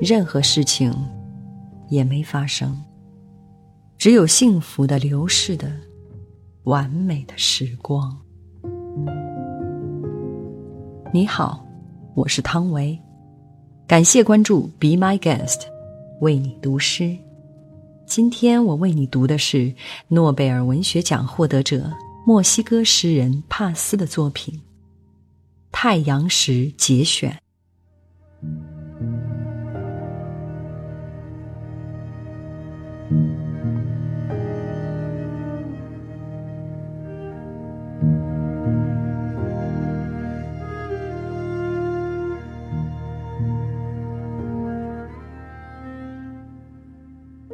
任何事情也没发生，只有幸福的流逝的完美的时光。你好，我是汤唯，感谢关注，Be My Guest，为你读诗。今天我为你读的是诺贝尔文学奖获得者墨西哥诗人帕斯的作品《太阳石节选》。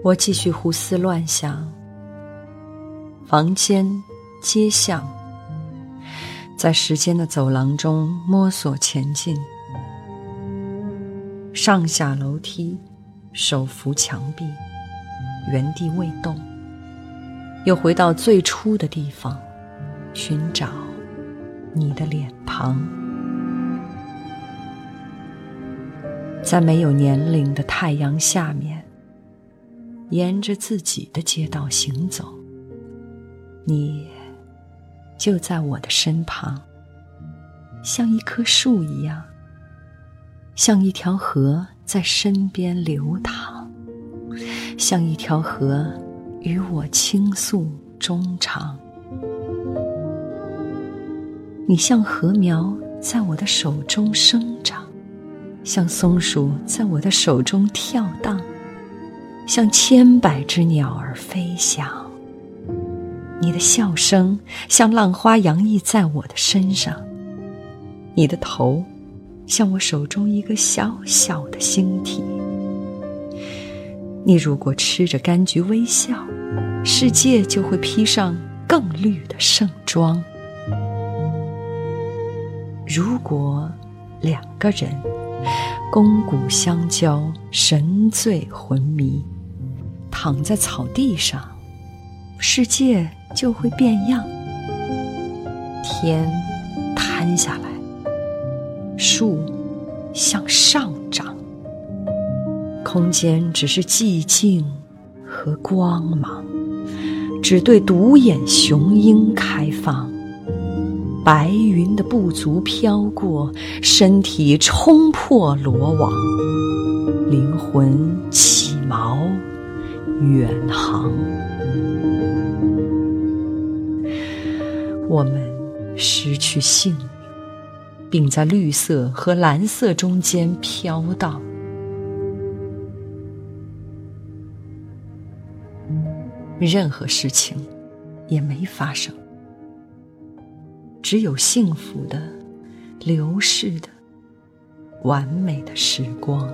我继续胡思乱想，房间、街巷，在时间的走廊中摸索前进，上下楼梯，手扶墙壁，原地未动，又回到最初的地方，寻找你的脸庞，在没有年龄的太阳下面。沿着自己的街道行走，你就在我的身旁，像一棵树一样，像一条河在身边流淌，像一条河与我倾诉衷肠。你像禾苗在我的手中生长，像松鼠在我的手中跳荡。像千百只鸟儿飞翔，你的笑声像浪花洋溢在我的身上，你的头像我手中一个小小的星体。你如果吃着柑橘微笑，世界就会披上更绿的盛装。如果两个人肱骨相交，神醉魂迷。躺在草地上，世界就会变样。天塌下来，树向上长，空间只是寂静和光芒，只对独眼雄鹰开放。白云的不足飘过，身体冲破罗网，灵魂起锚。远航，我们失去性命，并在绿色和蓝色中间飘荡。任何事情也没发生，只有幸福的、流逝的、完美的时光。